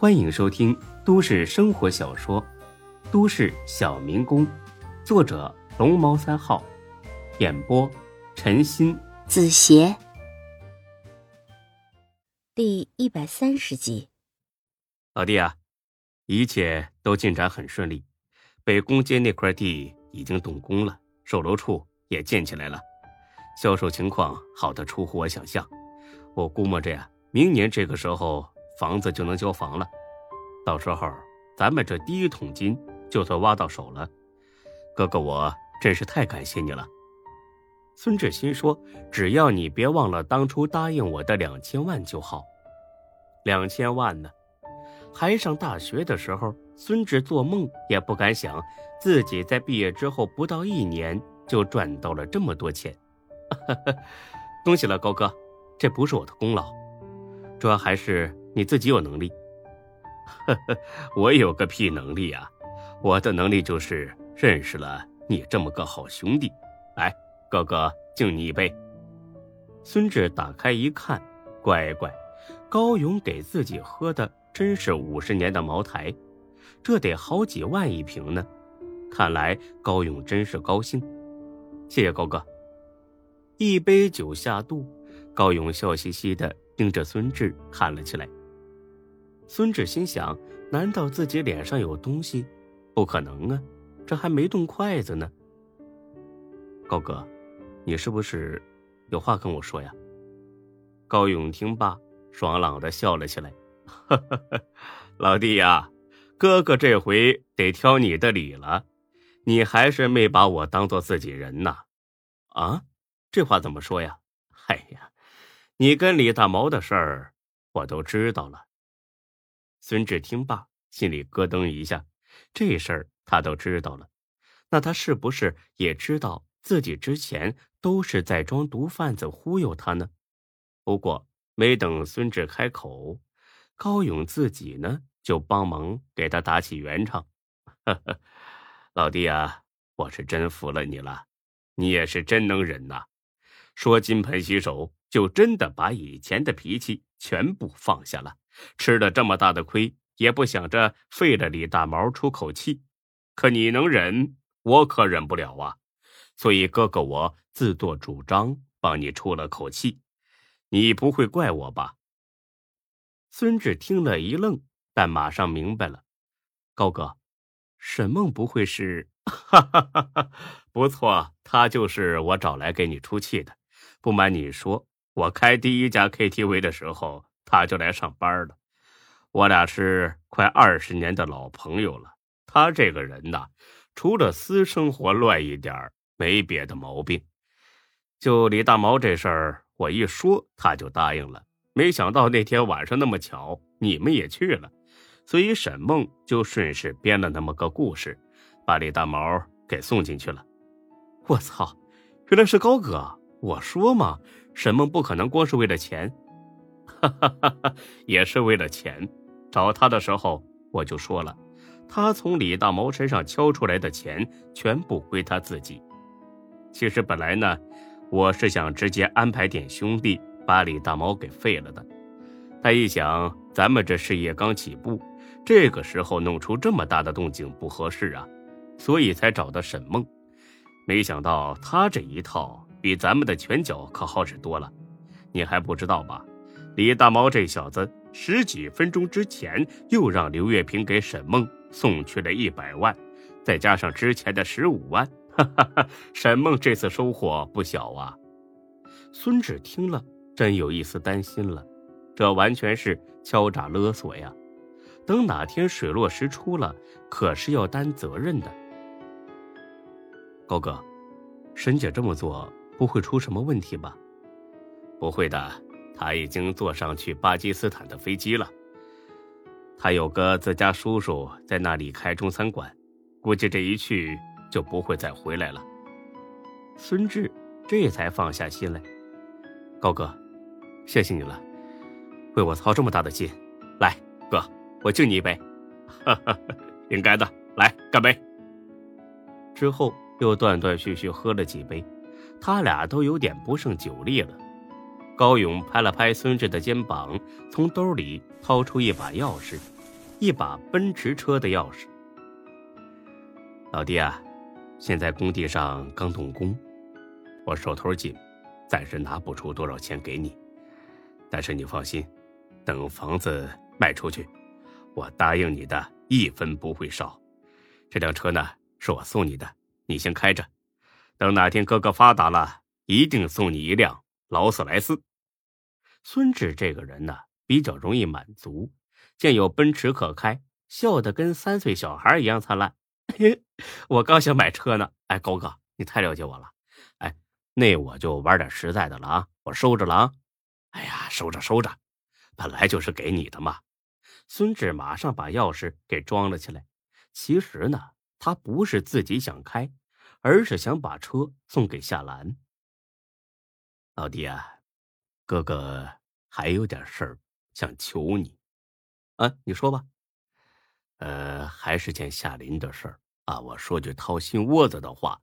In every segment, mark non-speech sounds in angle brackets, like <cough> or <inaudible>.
欢迎收听都市生活小说《都市小民工》，作者龙猫三号，演播陈鑫、子邪，第一百三十集。老弟啊，一切都进展很顺利，北宫街那块地已经动工了，售楼处也建起来了，销售情况好的出乎我想象。我估摸着呀，明年这个时候。房子就能交房了，到时候咱们这第一桶金就算挖到手了。哥哥，我真是太感谢你了。孙志新说：“只要你别忘了当初答应我的两千万就好。”两千万呢？还上大学的时候，孙志做梦也不敢想，自己在毕业之后不到一年就赚到了这么多钱。<laughs> 恭喜了，高哥，这不是我的功劳，主要还是。你自己有能力，呵呵，我有个屁能力啊！我的能力就是认识了你这么个好兄弟。来，哥哥敬你一杯。孙志打开一看，乖乖，高勇给自己喝的真是五十年的茅台，这得好几万一瓶呢。看来高勇真是高兴，谢谢高哥。一杯酒下肚，高勇笑嘻嘻的盯着孙志看了起来。孙志心想：难道自己脸上有东西？不可能啊，这还没动筷子呢。高哥，你是不是有话跟我说呀？高勇听罢，爽朗的笑了起来：“ <laughs> 老弟呀，哥哥这回得挑你的理了，你还是没把我当做自己人呐？啊，这话怎么说呀？哎呀，你跟李大毛的事儿，我都知道了。”孙志听罢，心里咯噔一下，这事儿他都知道了，那他是不是也知道自己之前都是在装毒贩子忽悠他呢？不过没等孙志开口，高勇自己呢就帮忙给他打起圆场：“呵呵，老弟啊，我是真服了你了，你也是真能忍呐！说金盆洗手，就真的把以前的脾气全部放下了。”吃了这么大的亏，也不想着废了李大毛出口气，可你能忍，我可忍不了啊！所以哥哥我自作主张帮你出了口气，你不会怪我吧？孙志听了一愣，但马上明白了，高哥，沈梦不会是？<laughs> 哈哈哈哈不错，他就是我找来给你出气的。不瞒你说，我开第一家 KTV 的时候。他就来上班了，我俩是快二十年的老朋友了。他这个人呐，除了私生活乱一点没别的毛病。就李大毛这事儿，我一说他就答应了。没想到那天晚上那么巧，你们也去了，所以沈梦就顺势编了那么个故事，把李大毛给送进去了。我操，原来是高哥！我说嘛，沈梦不可能光是为了钱。哈哈哈哈也是为了钱。找他的时候我就说了，他从李大毛身上敲出来的钱全部归他自己。其实本来呢，我是想直接安排点兄弟把李大毛给废了的。他一想咱们这事业刚起步，这个时候弄出这么大的动静不合适啊，所以才找的沈梦。没想到他这一套比咱们的拳脚可好使多了，你还不知道吧？李大毛这小子十几分钟之前又让刘月平给沈梦送去了一百万，再加上之前的十五万，哈哈哈！沈梦这次收获不小啊。孙志听了，真有一丝担心了，这完全是敲诈勒索呀！等哪天水落石出了，可是要担责任的。高哥，沈姐这么做不会出什么问题吧？不会的。他已经坐上去巴基斯坦的飞机了。他有个自家叔叔在那里开中餐馆，估计这一去就不会再回来了。孙志这才放下心来。高哥，谢谢你了，为我操这么大的心。来，哥，我敬你一杯。哈哈，应该的。来，干杯。之后又断断续续喝了几杯，他俩都有点不胜酒力了。高勇拍了拍孙志的肩膀，从兜里掏出一把钥匙，一把奔驰车的钥匙。老弟啊，现在工地上刚动工，我手头紧，暂时拿不出多少钱给你。但是你放心，等房子卖出去，我答应你的一分不会少。这辆车呢，是我送你的，你先开着。等哪天哥哥发达了，一定送你一辆劳斯莱斯。孙志这个人呢，比较容易满足，见有奔驰可开，笑得跟三岁小孩一样灿烂。我刚想买车呢，哎，高哥，你太了解我了。哎，那我就玩点实在的了啊，我收着了啊。哎呀，收着收着，本来就是给你的嘛。孙志马上把钥匙给装了起来。其实呢，他不是自己想开，而是想把车送给夏兰。老弟啊，哥哥还有点事儿想求你，啊，你说吧。呃，还是件夏林的事儿啊。我说句掏心窝子的话，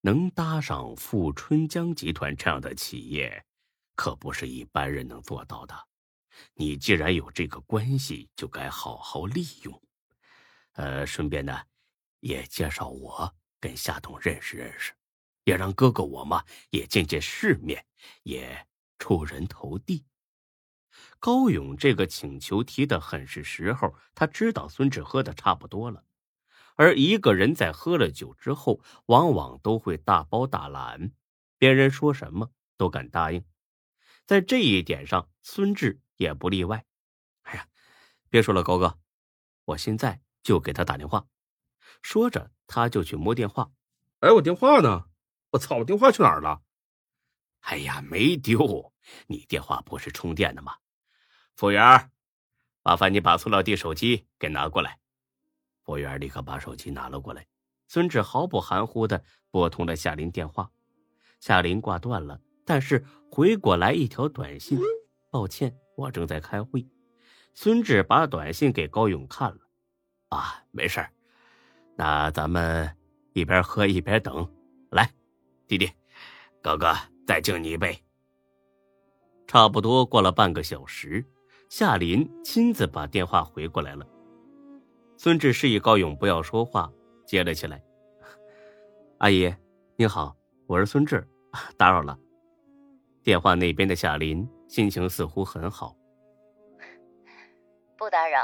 能搭上富春江集团这样的企业。可不是一般人能做到的。你既然有这个关系，就该好好利用。呃，顺便呢，也介绍我跟夏董认识认识，也让哥哥我嘛也见见世面，也出人头地。高勇这个请求提的很是时候，他知道孙志喝的差不多了，而一个人在喝了酒之后，往往都会大包大揽，别人说什么都敢答应。在这一点上，孙志也不例外。哎呀，别说了，高哥，我现在就给他打电话。说着，他就去摸电话。哎，我电话呢？我操，我电话去哪儿了？哎呀，没丢。你电话不是充电的吗？服务员，麻烦你把塑料地手机给拿过来。服务员立刻把手机拿了过来。孙志毫不含糊的拨通了夏林电话。夏林挂断了。但是回过来一条短信，抱歉，我正在开会。孙志把短信给高勇看了，啊，没事那咱们一边喝一边等。来，弟弟，哥哥再敬你一杯。差不多过了半个小时，夏林亲自把电话回过来了。孙志示意高勇不要说话，接了起来。阿姨，你好，我是孙志，打扰了。电话那边的夏林心情似乎很好。不打扰，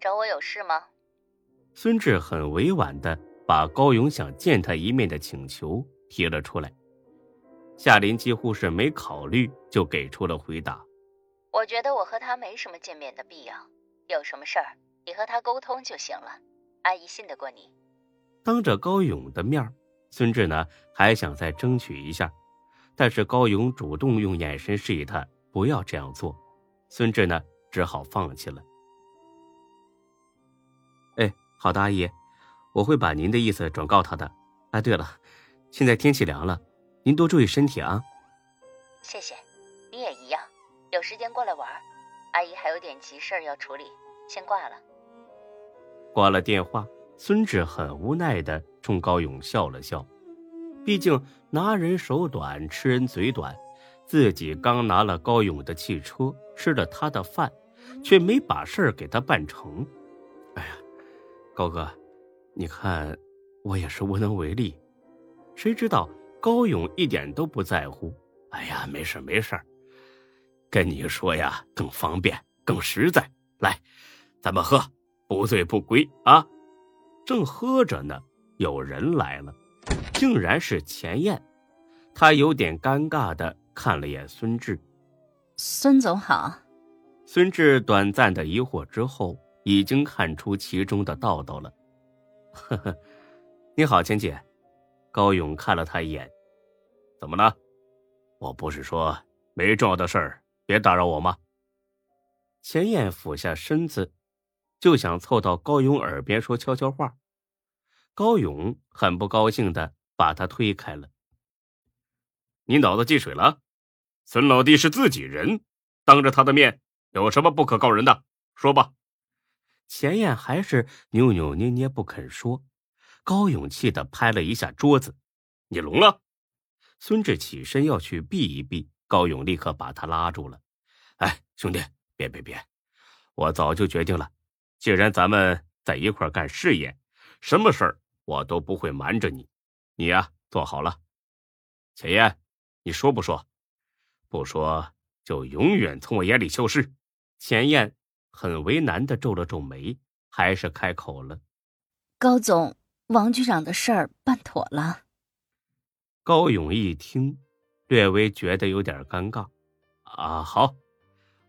找我有事吗？孙志很委婉的把高勇想见他一面的请求提了出来。夏林几乎是没考虑就给出了回答。我觉得我和他没什么见面的必要，有什么事儿你和他沟通就行了。阿姨信得过你。当着高勇的面，孙志呢还想再争取一下。但是高勇主动用眼神示意他不要这样做，孙志呢只好放弃了。哎，好的，阿姨，我会把您的意思转告他的。哎，对了，现在天气凉了，您多注意身体啊。谢谢，你也一样，有时间过来玩。阿姨还有点急事要处理，先挂了。挂了电话，孙志很无奈的冲高勇笑了笑。毕竟拿人手短，吃人嘴短，自己刚拿了高勇的汽车，吃了他的饭，却没把事儿给他办成。哎呀，高哥，你看我也是无能为力。谁知道高勇一点都不在乎。哎呀，没事没事，跟你说呀，更方便，更实在。来，咱们喝，不醉不归啊！正喝着呢，有人来了。竟然是钱燕，他有点尴尬的看了眼孙志。孙总好。孙志短暂的疑惑之后，已经看出其中的道道了。<laughs> 呵呵，你好，钱姐。高勇看了他一眼，怎么了？我不是说没重要的事儿，别打扰我吗？钱燕俯下身子，就想凑到高勇耳边说悄悄话。高勇很不高兴的把他推开了。你脑子进水了？孙老弟是自己人，当着他的面有什么不可告人的？说吧。钱燕还是扭扭捏捏不肯说。高勇气的拍了一下桌子：“你聋了？”孙志起身要去避一避，高勇立刻把他拉住了：“哎，兄弟，别别别！我早就决定了，既然咱们在一块干事业，什么事儿我都不会瞒着你。你呀，坐好了。钱燕，你说不说？不说就永远从我眼里消失。钱燕很为难的皱了皱眉，还是开口了：“高总，王局长的事儿办妥了。”高勇一听，略微觉得有点尴尬。啊，好，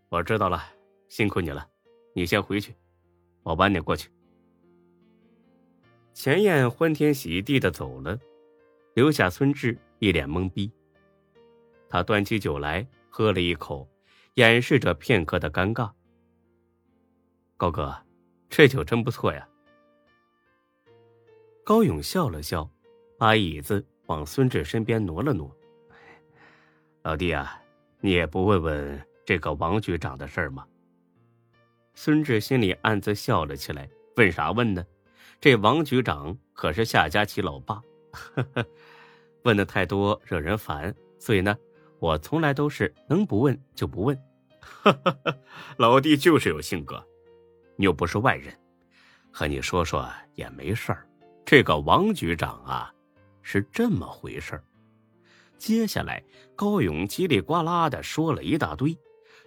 我知道了，辛苦你了，你先回去，我晚点过去。钱燕欢天喜地的走了，留下孙志一脸懵逼。他端起酒来喝了一口，掩饰着片刻的尴尬。高哥，这酒真不错呀。高勇笑了笑，把椅子往孙志身边挪了挪。老弟啊。你也不问问这个王局长的事儿吗？孙志心里暗自笑了起来。问啥问呢？这王局长可是夏佳琪老爸，<laughs> 问的太多惹人烦，所以呢，我从来都是能不问就不问。<laughs> 老弟就是有性格，你又不是外人，和你说说也没事儿。这个王局长啊，是这么回事儿。接下来，高勇叽里呱啦的说了一大堆，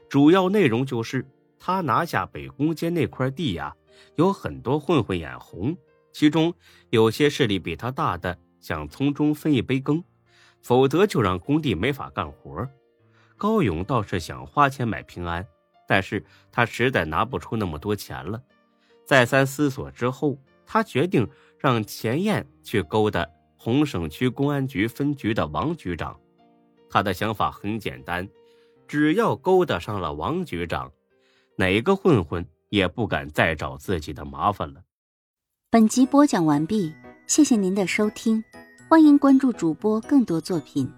主要内容就是他拿下北宫街那块地呀，有很多混混眼红，其中有些势力比他大的想从中分一杯羹，否则就让工地没法干活。高勇倒是想花钱买平安，但是他实在拿不出那么多钱了。再三思索之后，他决定让钱燕去勾搭。红省区公安局分局的王局长，他的想法很简单，只要勾搭上了王局长，哪个混混也不敢再找自己的麻烦了。本集播讲完毕，谢谢您的收听，欢迎关注主播更多作品。